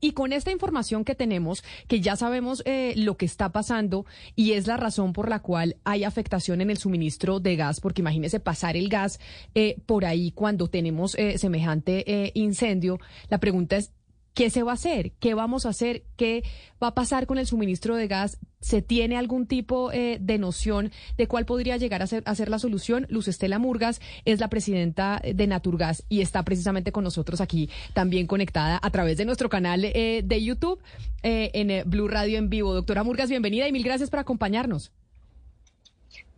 Y con esta información que tenemos, que ya sabemos eh, lo que está pasando y es la razón por la cual hay afectación en el suministro de gas, porque imagínese pasar el gas eh, por ahí cuando tenemos eh, semejante eh, incendio, la pregunta es, ¿Qué se va a hacer? ¿Qué vamos a hacer? ¿Qué va a pasar con el suministro de gas? ¿Se tiene algún tipo eh, de noción de cuál podría llegar a ser, a ser, la solución? Luz Estela Murgas es la presidenta de Naturgas y está precisamente con nosotros aquí también conectada a través de nuestro canal eh, de YouTube eh, en Blue Radio en vivo. Doctora Murgas, bienvenida y mil gracias por acompañarnos.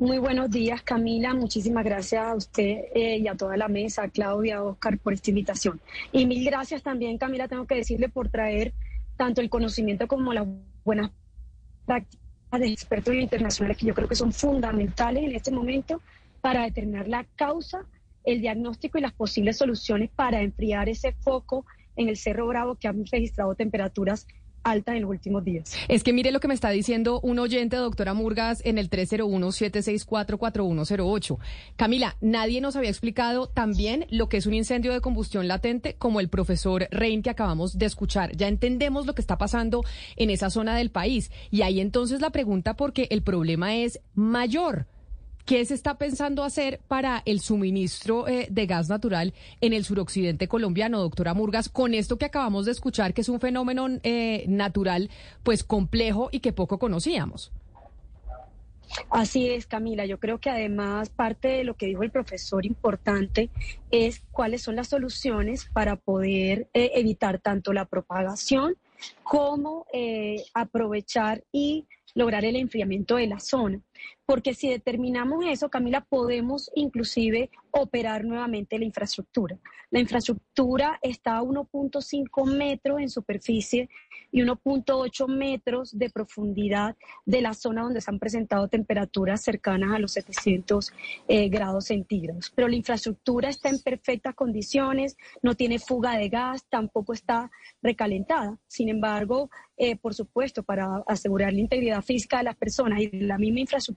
Muy buenos días, Camila. Muchísimas gracias a usted eh, y a toda la mesa, a Claudia, a Oscar, por esta invitación. Y mil gracias también, Camila, tengo que decirle por traer tanto el conocimiento como las buenas prácticas de expertos internacionales que yo creo que son fundamentales en este momento para determinar la causa, el diagnóstico y las posibles soluciones para enfriar ese foco en el Cerro Bravo que han registrado temperaturas alta en los últimos días. Es que mire lo que me está diciendo un oyente, doctora Murgas, en el 301-764-4108. Camila, nadie nos había explicado también lo que es un incendio de combustión latente como el profesor Rein que acabamos de escuchar. Ya entendemos lo que está pasando en esa zona del país. Y ahí entonces la pregunta porque el problema es mayor. ¿Qué se está pensando hacer para el suministro eh, de gas natural en el suroccidente colombiano, doctora Murgas, con esto que acabamos de escuchar, que es un fenómeno eh, natural pues complejo y que poco conocíamos? Así es, Camila. Yo creo que además parte de lo que dijo el profesor importante es cuáles son las soluciones para poder eh, evitar tanto la propagación como aprovechar y lograr el enfriamiento de la zona. Porque si determinamos eso, Camila, podemos inclusive operar nuevamente la infraestructura. La infraestructura está a 1.5 metros en superficie y 1.8 metros de profundidad de la zona donde se han presentado temperaturas cercanas a los 700 eh, grados centígrados. Pero la infraestructura está en perfectas condiciones, no tiene fuga de gas, tampoco está recalentada. Sin embargo, eh, por supuesto, para asegurar la integridad física de las personas y la misma infraestructura,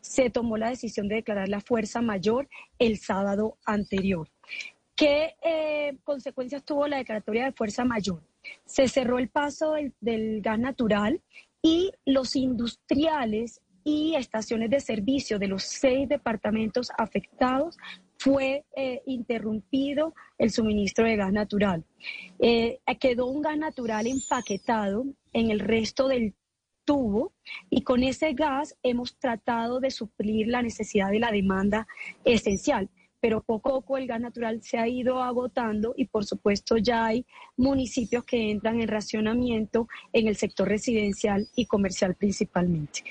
se tomó la decisión de declarar la fuerza mayor el sábado anterior. ¿Qué eh, consecuencias tuvo la declaratoria de fuerza mayor? Se cerró el paso del, gas natural y los industriales y estaciones de servicio de los seis departamentos afectados fue eh, interrumpido el suministro de gas natural. Eh, quedó un gas natural empaquetado en el resto del tubo y con ese gas hemos tratado de suplir la necesidad de la demanda esencial. Pero poco a poco el gas natural se ha ido agotando y por supuesto ya hay municipios que entran en racionamiento en el sector residencial y comercial principalmente.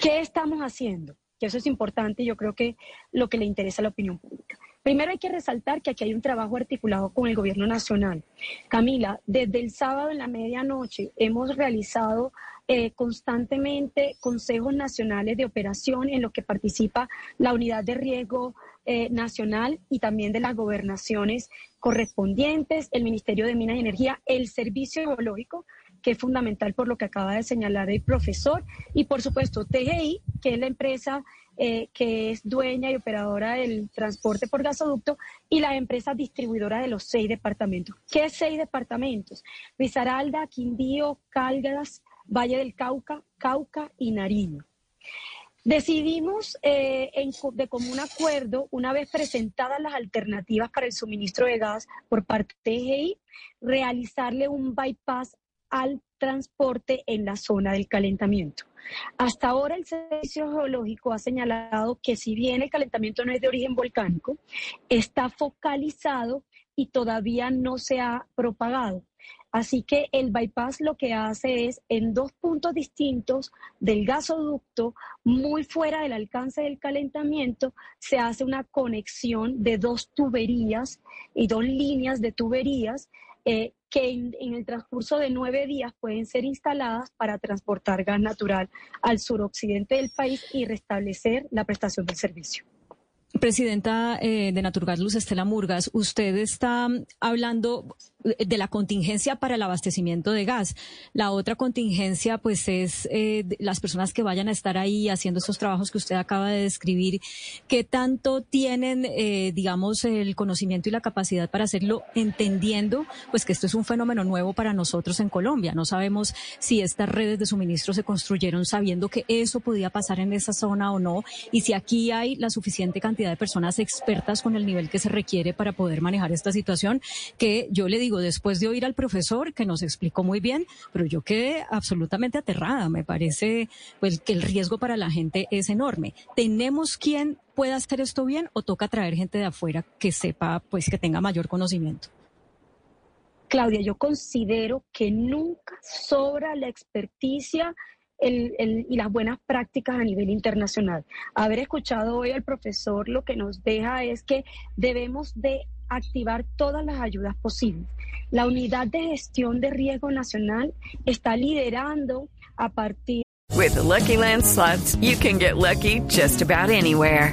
¿Qué estamos haciendo? que eso es importante y yo creo que lo que le interesa a la opinión pública. Primero hay que resaltar que aquí hay un trabajo articulado con el gobierno nacional. Camila, desde el sábado en la medianoche hemos realizado eh, constantemente consejos nacionales de operación en los que participa la unidad de riesgo eh, nacional y también de las gobernaciones correspondientes, el Ministerio de Minas y Energía, el Servicio Geológico, que es fundamental por lo que acaba de señalar el profesor, y por supuesto TGI, que es la empresa eh, que es dueña y operadora del transporte por gasoducto, y la empresa distribuidora de los seis departamentos. ¿Qué seis departamentos? Risaralda, Quindío, Caldas, Valle del Cauca, Cauca y Nariño. Decidimos eh, de común acuerdo, una vez presentadas las alternativas para el suministro de gas por parte de TGI, realizarle un bypass al transporte en la zona del calentamiento. Hasta ahora el Servicio Geológico ha señalado que si bien el calentamiento no es de origen volcánico, está focalizado y todavía no se ha propagado. Así que el bypass lo que hace es en dos puntos distintos del gasoducto, muy fuera del alcance del calentamiento, se hace una conexión de dos tuberías y dos líneas de tuberías eh, que en, el transcurso de nueve días pueden ser instaladas para transportar gas natural al suroccidente del país y restablecer la prestación del servicio. Presidenta eh, de Naturgas, Luz Estela Murgas, usted está hablando de la contingencia para el abastecimiento de gas. La otra contingencia, pues, es eh, las personas que vayan a estar ahí haciendo esos trabajos que usted acaba de describir. ¿Qué tanto tienen, eh, digamos, el conocimiento y la capacidad para hacerlo, entendiendo, pues, que esto es un fenómeno nuevo para nosotros en Colombia? No sabemos si estas redes de suministro se construyeron sabiendo que eso podía pasar en esa zona o no, y si aquí hay la suficiente cantidad de personas expertas con el nivel que se requiere para poder manejar esta situación, que yo le digo, después de oír al profesor que nos explicó muy bien, pero yo quedé absolutamente aterrada. Me parece pues, que el riesgo para la gente es enorme. ¿Tenemos quien pueda hacer esto bien o toca traer gente de afuera que sepa, pues que tenga mayor conocimiento? Claudia, yo considero que nunca sobra la experticia y las buenas prácticas a nivel internacional. Haber escuchado hoy al profesor lo que nos deja es que debemos de activar todas las ayudas posibles. La unidad de gestión de riesgo nacional está liderando a partir With Lucky Land you can get lucky just about anywhere.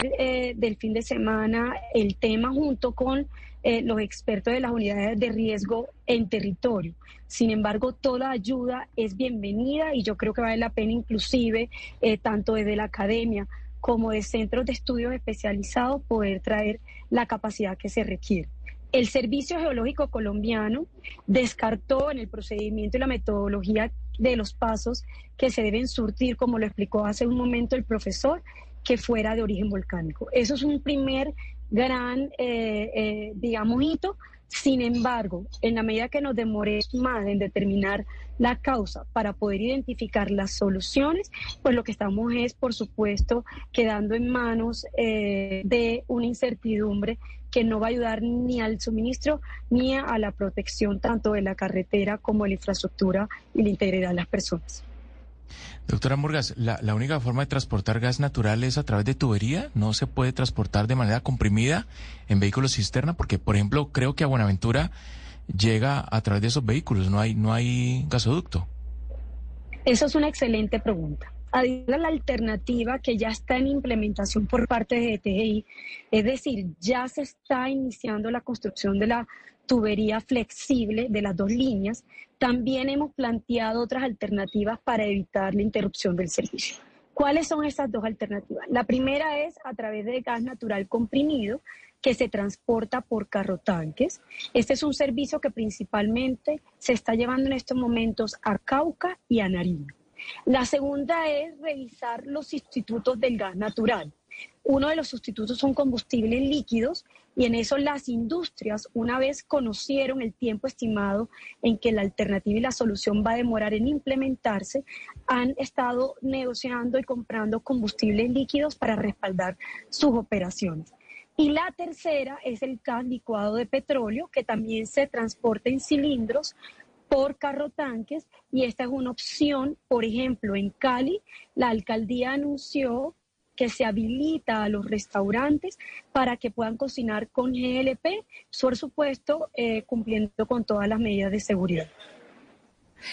Eh, del fin de semana, el tema junto con eh, los expertos de las unidades de riesgo en territorio. Sin embargo, toda ayuda es bienvenida y yo creo que vale la pena inclusive, eh, tanto desde la academia como de centros de estudios especializados, poder traer la capacidad que se requiere. El Servicio Geológico Colombiano descartó en el procedimiento y la metodología de los pasos que se deben surtir, como lo explicó hace un momento el profesor, que fuera de origen volcánico. Eso es un primer gran, eh, eh, digamos, hito. Sin embargo, en la medida que nos demoremos más en determinar la causa para poder identificar las soluciones, pues lo que estamos es, por supuesto, quedando en manos eh, de una incertidumbre que no va a ayudar ni al suministro ni a la protección tanto de la carretera como de la infraestructura y la integridad de las personas. Doctora Murgas, ¿la, ¿la, única forma de transportar gas natural es a través de tubería? ¿No se puede transportar de manera comprimida en vehículos cisterna? Porque, por ejemplo, creo que a Buenaventura llega a través de esos vehículos, no hay, no hay gasoducto. Eso es una excelente pregunta a la alternativa que ya está en implementación por parte de TGI, es decir, ya se está iniciando la construcción de la tubería flexible de las dos líneas, también hemos planteado otras alternativas para evitar la interrupción del servicio. ¿Cuáles son esas dos alternativas? La primera es a través de gas natural comprimido que se transporta por carro tanques. Este es un servicio que principalmente se está llevando en estos momentos a Cauca y a Nariño. La segunda es revisar los sustitutos del gas natural. Uno de los sustitutos son combustibles líquidos y en eso las industrias, una vez conocieron el tiempo estimado en que la alternativa y la solución va a demorar en implementarse, han estado negociando y comprando combustibles líquidos para respaldar sus operaciones. Y la tercera es el gas licuado de petróleo, que también se transporta en cilindros por carro tanques y esta es una opción, por ejemplo, en Cali, la alcaldía anunció que se habilita a los restaurantes para que puedan cocinar con GLP, por supuesto, eh, cumpliendo con todas las medidas de seguridad.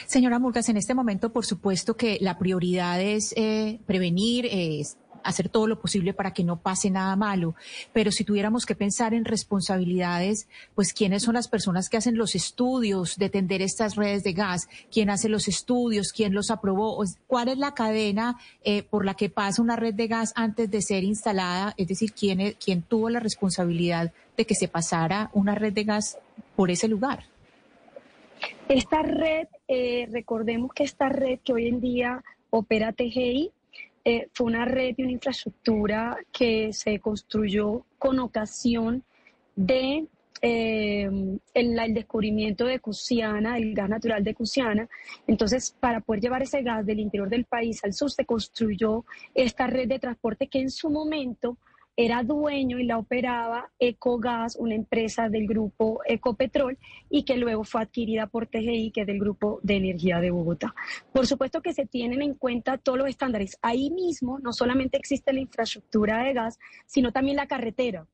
Señora Murgas, en este momento, por supuesto que la prioridad es eh, prevenir, es hacer todo lo posible para que no pase nada malo. Pero si tuviéramos que pensar en responsabilidades, pues quiénes son las personas que hacen los estudios de tender estas redes de gas, quién hace los estudios, quién los aprobó, cuál es la cadena eh, por la que pasa una red de gas antes de ser instalada, es decir, quién, quién tuvo la responsabilidad de que se pasara una red de gas por ese lugar. Esta red, eh, recordemos que esta red que hoy en día opera TGI, eh, fue una red y una infraestructura que se construyó con ocasión de eh, el, descubrimiento de Cusiana, el gas natural de Cusiana. Entonces, para poder llevar ese gas del interior del país al sur, se construyó esta red de transporte que en su momento era dueño y la operaba Ecogas, una empresa del grupo Ecopetrol, y que luego fue adquirida por TGI, que es del grupo de energía de Bogotá. Por supuesto que se tienen en cuenta todos los estándares. Ahí mismo no solamente existe la infraestructura de gas, sino también la carretera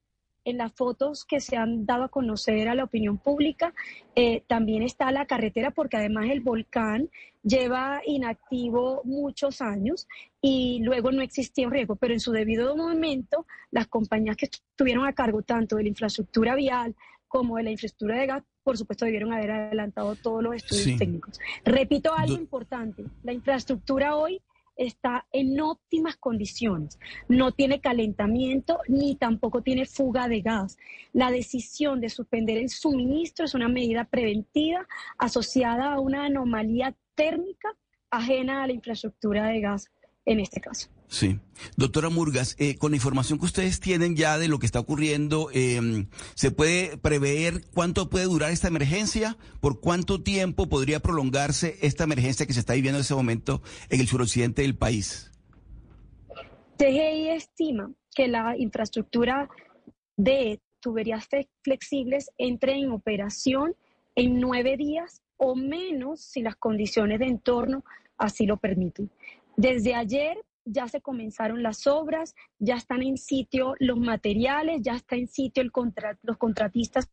en las fotos que se han dado a conocer a la opinión pública, eh, también está la carretera, porque además el volcán lleva inactivo muchos años y luego no existía un riesgo, pero en su debido momento las compañías que estuvieron a cargo tanto de la infraestructura vial como de la infraestructura de gas, por supuesto debieron haber adelantado todos los estudios técnicos. Repito algo importante, la infraestructura hoy está en óptimas condiciones. No tiene calentamiento ni tampoco tiene fuga de gas. La decisión de suspender el suministro es una medida preventiva asociada a una anomalía térmica ajena a la infraestructura de gas en este caso. Sí. Doctora Murgas, eh, con la información que ustedes tienen ya de lo que está ocurriendo, eh, ¿se puede prever cuánto puede durar esta emergencia? ¿Por cuánto tiempo podría prolongarse esta emergencia que se está viviendo en ese momento en el suroccidente del país? TGI estima que la infraestructura de tuberías flexibles entre en operación en nueve días o menos si las condiciones de entorno así lo permiten. Desde ayer ya se comenzaron las obras, ya están en sitio los materiales, ya está en sitio el los contratistas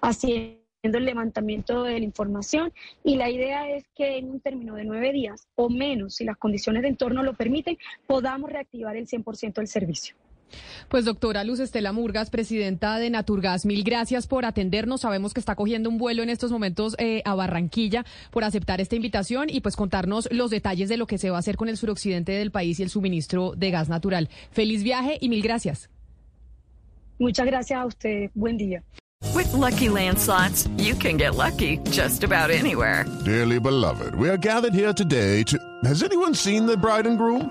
haciendo el levantamiento de la información y la idea es que en un término de nueve días o menos, si las condiciones de entorno lo permiten, podamos reactivar el 100% del servicio. Pues doctora Luz Estela Murgas, presidenta de Naturgas, mil gracias por atendernos. Sabemos que está cogiendo un vuelo en estos momentos eh, a Barranquilla por aceptar esta invitación y pues contarnos los detalles de lo que se va a hacer con el suroccidente del país y el suministro de gas natural. Feliz viaje y mil gracias. Muchas gracias a usted. Buen día. With lucky landslots, you can get lucky just about anywhere. Dearly beloved, we are gathered here today to. Has anyone seen the bride and groom?